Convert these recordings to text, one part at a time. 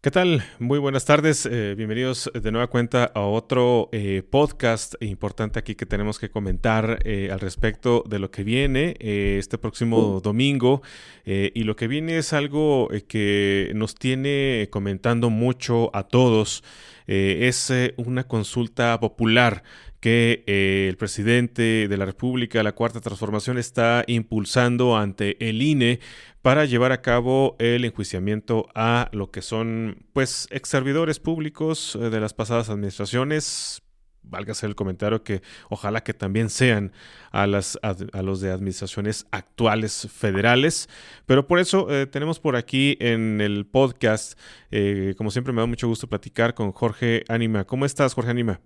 ¿Qué tal? Muy buenas tardes. Eh, bienvenidos de nueva cuenta a otro eh, podcast importante aquí que tenemos que comentar eh, al respecto de lo que viene este próximo domingo. y lo que viene es algo que nos tiene comentando mucho a todos. es una consulta popular que el presidente de la República, la Cuarta Transformación, está impulsando ante el INE para llevar a cabo el enjuiciamiento a lo que son, pues, ex servidores públicos eh, de las pasadas administraciones. Valga el comentario que ojalá que también sean a, las, los de administraciones actuales federales. Pero por eso eh, tenemos por aquí en el podcast, eh, como siempre me da mucho gusto platicar con Jorge Anima. ¿Cómo estás, Jorge Anima?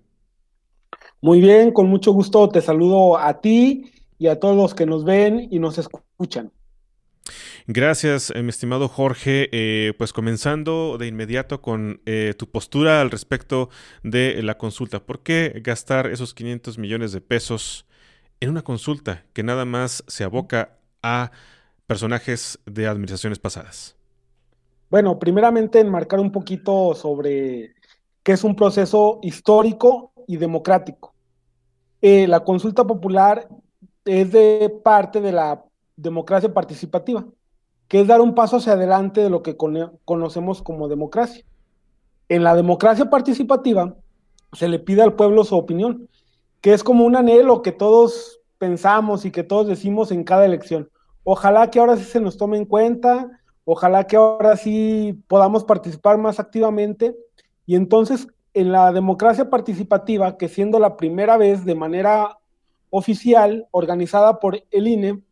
Muy bien, con mucho gusto te saludo a ti y a todos los que nos ven y nos escuchan. Gracias, eh, mi estimado Jorge. Eh, pues comenzando de inmediato con eh, tu postura al respecto de la consulta. ¿Por qué gastar esos 500 millones de pesos en una consulta que nada más se aboca a personajes de administraciones pasadas? Bueno, primeramente enmarcar un poquito sobre qué es un proceso histórico y democrático. La consulta popular es de parte de la democracia participativa que es dar un paso hacia adelante de lo que conocemos como democracia. En la democracia participativa se le pide al pueblo su opinión, que es como un anhelo que todos pensamos y que todos decimos en cada elección. Ojalá que ahora sí se nos tome en cuenta, ojalá que ahora sí podamos participar más activamente. Y entonces, en la democracia participativa, que siendo la primera vez de manera oficial, organizada por el INE,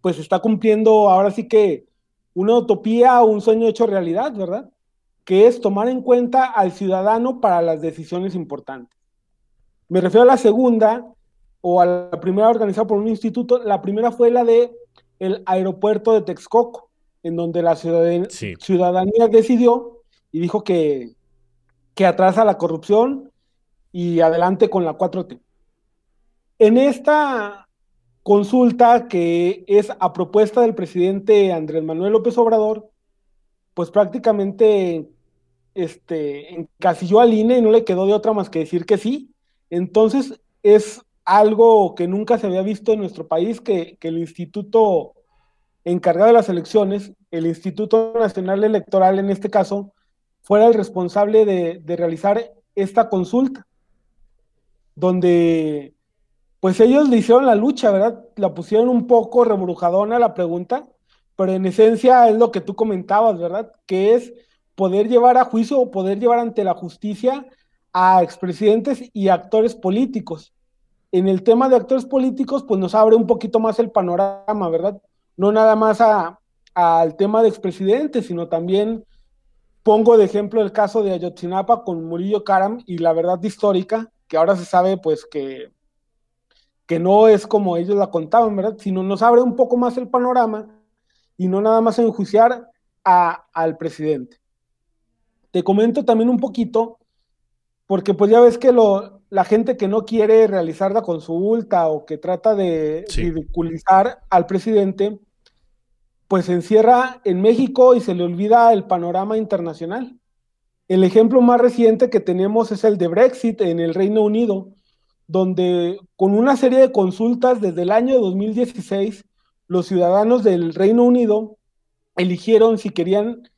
pues está cumpliendo ahora sí que una utopía o un sueño hecho realidad, ¿verdad? Que es tomar en cuenta al ciudadano para las decisiones importantes. Me refiero a la segunda o a la primera organizada por un instituto. La primera fue la de el aeropuerto de Texcoco, en donde la ciudadanía, ciudadanía decidió y dijo que, que atrasa la corrupción y adelante con la 4T. En esta consulta que es a propuesta del presidente Andrés Manuel López Obrador, pues prácticamente este, encasilló al INE y no le quedó de otra más que decir que sí. Entonces es algo que nunca se había visto en nuestro país, que, el instituto encargado de las elecciones, el Instituto Nacional Electoral en este caso, fuera el responsable de, de realizar esta consulta, donde pues ellos le hicieron la lucha, ¿verdad? La pusieron un poco rebrujadona la pregunta, pero en esencia es lo que tú comentabas, ¿verdad? Que es poder llevar a juicio o poder llevar ante la justicia a expresidentes y actores políticos. En el tema de actores políticos, pues nos abre un poquito más el panorama, ¿verdad? No nada más al tema de expresidentes, sino también pongo de ejemplo el caso de Ayotzinapa con Murillo Karam y la verdad histórica, que ahora se sabe pues que que no es como ellos la contaban, ¿verdad? Sino nos abre un poco más el panorama y no nada más enjuiciar a, al presidente. Te comento también un poquito, porque pues ya ves que lo, la gente que no quiere realizar la consulta o que trata de ridiculizar al presidente, pues se encierra en México y se le olvida el panorama internacional. El ejemplo más reciente que tenemos es el de Brexit en el Reino Unido, donde con una serie de consultas desde el año 2016, los ciudadanos del Reino Unido eligieron si querían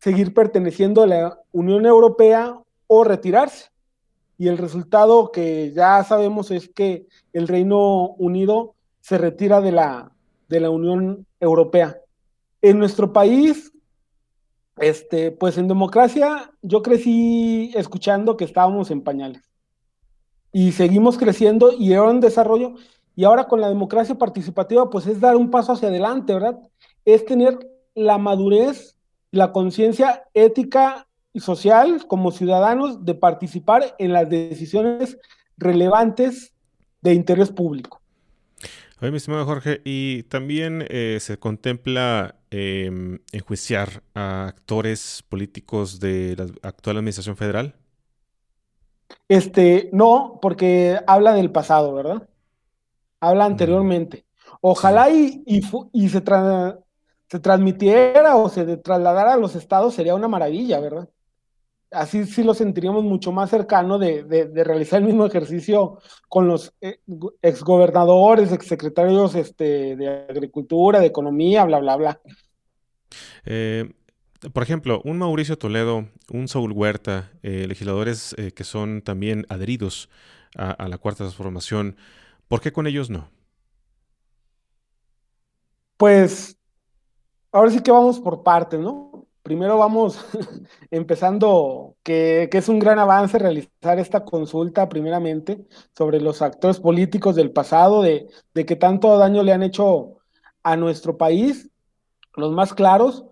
seguir perteneciendo a la Unión Europea o retirarse. Y el resultado que ya sabemos es que el Reino Unido se retira de la, de la Unión Europea. En nuestro país, este, pues en democracia, yo crecí escuchando que estábamos en pañales y seguimos creciendo y era un desarrollo. Y ahora con la democracia participativa, pues es dar un paso hacia adelante, ¿verdad? Es tener la madurez, la conciencia ética y social como ciudadanos de participar en las decisiones relevantes de interés público. Oye, mi estimado Jorge, y también eh, se contempla em, enjuiciar a actores políticos de la actual administración federal. Este, no, porque habla del pasado, ¿verdad? Habla anteriormente. Ojalá y, y, se se transmitiera o se trasladara a los estados sería una maravilla, ¿verdad? Así sí lo sentiríamos mucho más cercano de, realizar el mismo ejercicio con los eh, exgobernadores, exsecretarios este, de Agricultura, de Economía, bla, bla, bla. Eh, por ejemplo, un Mauricio Toledo, un Saúl Huerta, eh, legisladores que son también adheridos a, a la Cuarta Transformación, ¿por qué con ellos no? Pues ahora sí que vamos por partes, ¿no? Primero vamos empezando que, es un gran avance realizar esta consulta primeramente sobre los actores políticos del pasado, de, que tanto daño le han hecho a nuestro país, los más claros,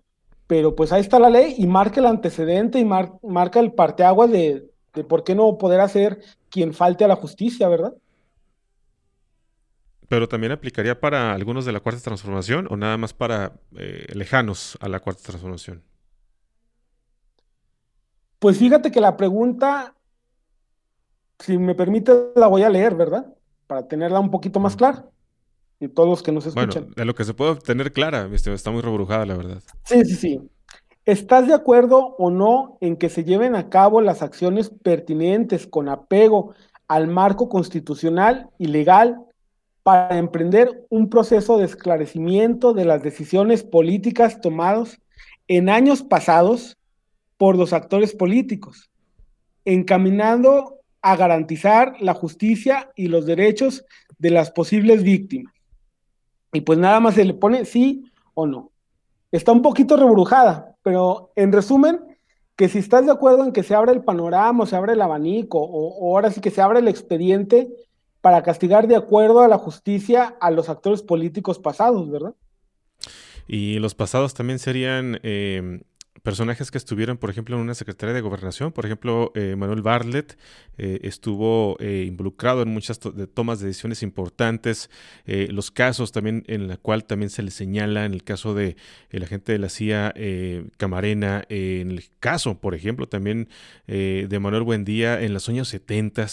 pero pues ahí está la ley y marca el antecedente y marca el parteaguas de, de por qué no poder hacer quien falte a la justicia, ¿verdad? ¿Pero también aplicaría para algunos de la cuarta transformación o nada más para eh, lejanos a la cuarta transformación? Pues fíjate que la pregunta, si me permite, la voy a leer, ¿verdad? Para tenerla un poquito más clara. Y todos los que nos escuchan. Bueno, de lo que se puede tener clara, está muy reburujada, la verdad. Sí, sí, sí. ¿Estás de acuerdo o no en que se lleven a cabo las acciones pertinentes con apego al marco constitucional y legal para emprender un proceso de esclarecimiento de las decisiones políticas tomadas en años pasados por los actores políticos, encaminando a garantizar la justicia y los derechos de las posibles víctimas. Y pues nada más se le pone sí o no. Está un poquito rebrujada, pero en resumen, que si estás de acuerdo en que se abra el panorama, se abre el abanico, o, o ahora sí que se abre el expediente para castigar de acuerdo a la justicia a los actores políticos pasados, ¿verdad? Y los pasados también serían em, personajes que estuvieron, por ejemplo, en una secretaría de gobernación. Por ejemplo, eh, Manuel Bartlett eh, estuvo eh, involucrado en muchas tomas de decisiones importantes. los casos también en la cual también se le señala, en el caso de el agente de la CIA Camarena, en el caso, por ejemplo, también de Manuel Buendía en los años 70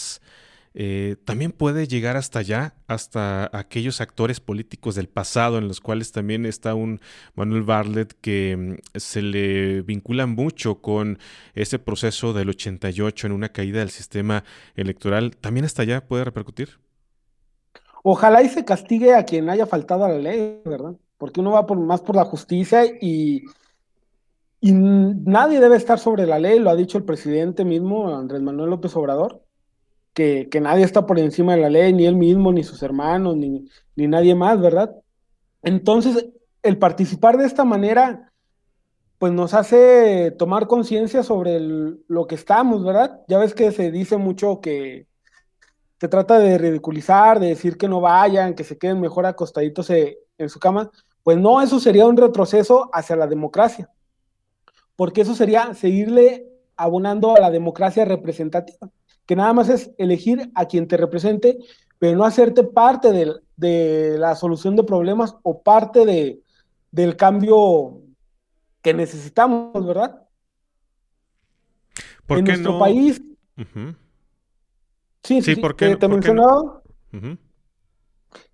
eh, también puede llegar hasta allá, hasta aquellos actores políticos del pasado, en los cuales también está un Manuel Bartlett que mm, se le vincula mucho con ese proceso del 88 en una caída del sistema electoral. ¿También hasta allá puede repercutir? Ojalá y se castigue a quien haya faltado a la ley, ¿verdad? Porque uno va por, más por la justicia y, y nadie debe estar sobre la ley, lo ha dicho el presidente mismo, Andrés Manuel López Obrador que, nadie está por encima de la ley, ni él mismo, ni sus hermanos, ni, ni nadie más, ¿verdad? Entonces, el participar de esta manera, pues nos hace tomar conciencia sobre lo que estamos, ¿verdad? Ya ves que se dice mucho que se trata de ridiculizar, de decir que no vayan, que se queden mejor acostaditos eh, en su cama. Pues no, eso sería un retroceso hacia la democracia, porque eso sería seguirle abonando a la democracia representativa que nada más es elegir a quien te represente, pero no hacerte parte de, la solución de problemas o parte de, del cambio que necesitamos, ¿verdad? en nuestro país. Sí, sí, porque te mencionaba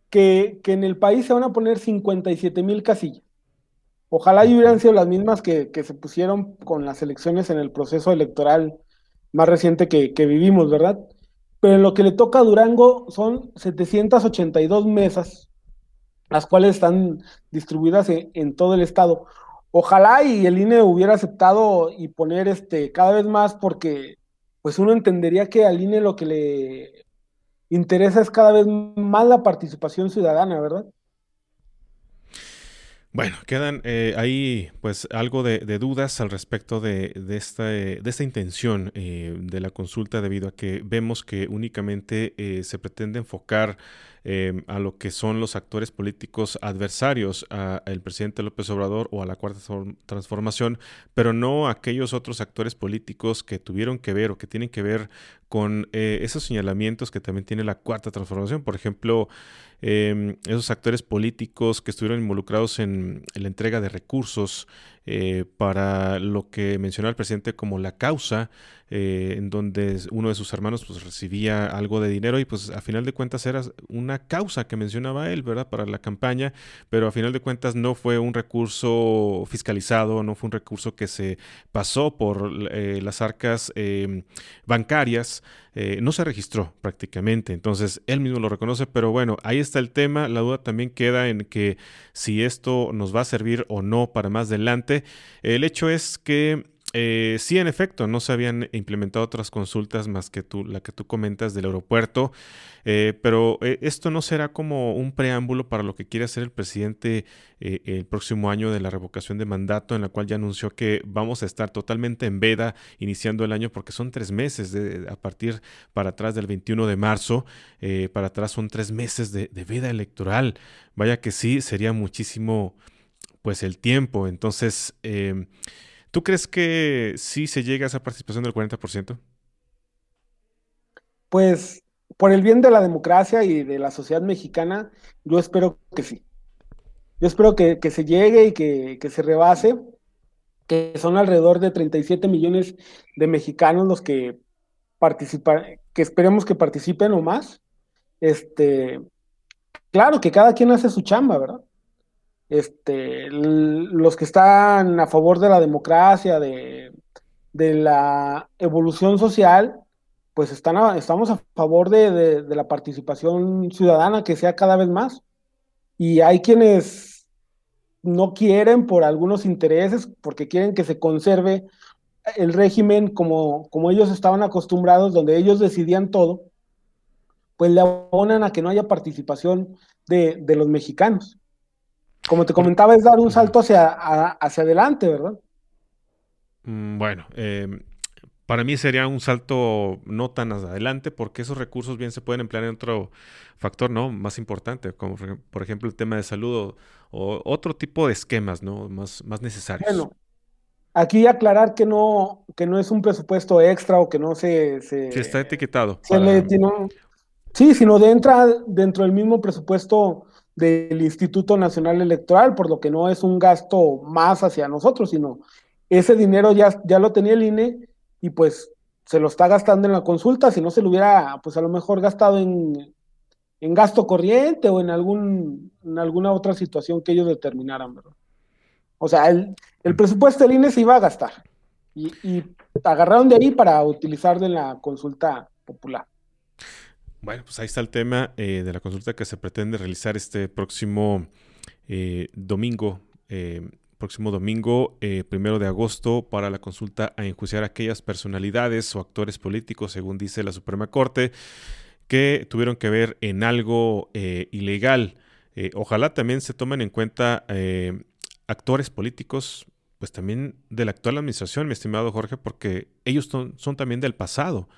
que, que, en el país se van a poner 57 mil casillas. Ojalá y hubieran sido las mismas que, que, se pusieron con las elecciones en el proceso electoral más reciente que, vivimos, ¿verdad? Pero en lo que le toca a Durango son 782 mesas, las cuales están distribuidas en, todo el estado. Ojalá y el INE hubiera aceptado y poner este cada vez más, porque pues uno entendería que al INE lo que le interesa es cada vez más la participación ciudadana, ¿verdad? Bueno, quedan eh, ahí pues algo de, dudas al respecto de, esta, de esta, intención eh, de la consulta debido a que vemos que únicamente eh, se pretende enfocar Em, a lo que son los actores políticos adversarios al presidente López Obrador o a la cuarta transformación, pero no aquellos otros actores políticos que tuvieron que ver o que tienen que ver con eh, esos señalamientos que también tiene la cuarta transformación. Por ejemplo, em, esos actores políticos que estuvieron involucrados en, la entrega de recursos eh, para lo que mencionó el presidente como la causa, eh, en donde uno de sus hermanos pues recibía algo de dinero y pues a final de cuentas era una causa que mencionaba él, ¿verdad? Para la campaña, pero a final de cuentas no fue un recurso fiscalizado, no fue un recurso que se pasó por eh, las arcas em, bancarias, eh, no se registró prácticamente, entonces él mismo lo reconoce, pero bueno, ahí está el tema, la duda también queda en que si esto nos va a servir o no para más adelante. El hecho es que eh, sí, en efecto, no se habían implementado otras consultas más que tú, la que tú comentas del aeropuerto, eh, pero eh, esto no será como un preámbulo para lo que quiere hacer el presidente el próximo año de la revocación de mandato, en la cual ya anunció que vamos a estar totalmente en veda iniciando el año, porque son tres meses a partir para atrás del 21 de marzo, para atrás son tres meses de, de veda electoral. Vaya que sí, sería muchísimo pues el tiempo. Entonces, em, ¿Tú crees que sí se llega a esa participación del 40%? Pues por el bien de la democracia y de la sociedad mexicana, yo espero que sí. Yo espero que, se llegue y que, se rebase, que son alrededor de 37 millones de mexicanos los que participan, que esperemos que participen o más. Este, claro que cada quien hace su chamba, ¿verdad? Este, los que están a favor de la democracia, de, la evolución social, pues están estamos a favor de, la participación ciudadana que sea cada vez más. Y hay quienes no quieren por algunos intereses, porque quieren que se conserve el régimen como, como ellos estaban acostumbrados, donde ellos decidían todo, pues le abonan a que no haya participación de los mexicanos como te comentaba, es dar un salto hacia, hacia adelante, ¿verdad? Mm, bueno, em, para mí sería un salto no tan adelante porque esos recursos bien se pueden emplear en otro factor, ¿no? Más importante, como por ejemplo el tema de salud o, otro tipo de esquemas, ¿no? Más, más necesarios. Bueno, aquí aclarar que no, que no es un presupuesto extra o que no se... se está etiquetado. sí, sino de entra dentro del mismo presupuesto del Instituto Nacional Electoral, por lo que no es un gasto más hacia nosotros, sino ese dinero ya, ya lo tenía el INE y pues se lo está gastando en la consulta, si no se lo hubiera pues a lo mejor gastado en, en gasto corriente o en, algún, en alguna otra situación que ellos determinaran, ¿verdad? O sea, el, el presupuesto del INE se iba a gastar y, y agarraron de ahí para utilizarlo en la consulta popular. Bueno, pues ahí está el tema eh, de la consulta que se pretende realizar este próximo eh, domingo. Eh, próximo domingo, primero de agosto, para la consulta a enjuiciar aquellas personalidades o actores políticos, según dice la Suprema Corte, que tuvieron que ver en algo ilegal. ojalá también se tomen en cuenta actores políticos, pues también de la actual administración, mi estimado Jorge, porque ellos son también del pasado.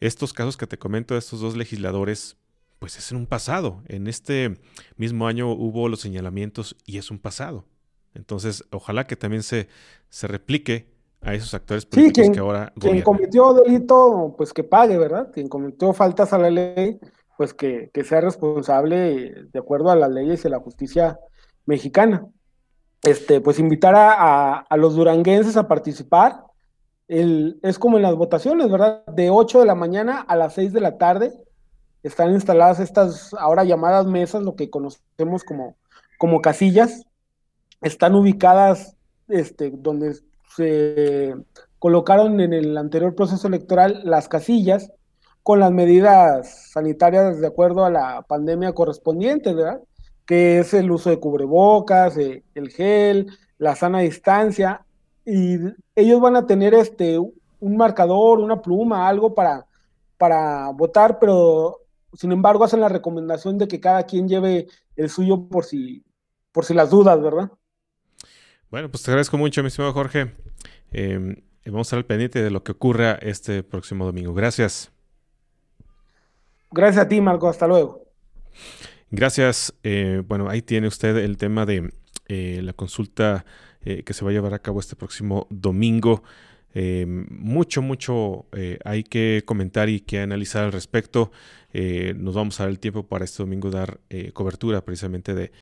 Estos casos que te comento de estos dos legisladores, pues es en un pasado. En este mismo año hubo los señalamientos y es un pasado. Entonces, ojalá que también se, se replique a esos actores políticos que ahora Quien cometió delito, pues que pague, ¿verdad? Quien cometió faltas a la ley, pues que, sea responsable de acuerdo a las leyes y la justicia mexicana. Este, pues invitar a, a los duranguenses a participar, es como en las votaciones, ¿verdad? De 8 de la mañana a las 6 de la tarde están instaladas estas ahora llamadas mesas, lo que conocemos como, como casillas. Están ubicadas este, donde se colocaron en el anterior proceso electoral las casillas con las medidas sanitarias de acuerdo a la pandemia correspondiente, ¿verdad? Que es el uso de cubrebocas, eh, el gel, la sana distancia, y ellos van a tener este un marcador, una pluma, algo para, para votar, pero sin embargo hacen la recomendación de que cada quien lleve el suyo por si, por si las dudas, ¿verdad? Bueno, pues te agradezco mucho, mi estimado Jorge. Em, vamos a estar al pendiente de lo que ocurra este próximo domingo. Gracias. Gracias a ti, Marco. Hasta luego. Gracias. Eh, bueno, ahí tiene usted el tema de eh, la consulta eh, que se va a llevar a cabo este próximo domingo. Eh, mucho, mucho eh, hay que comentar y que analizar al respecto. nos vamos a dar el tiempo para este domingo dar cobertura precisamente de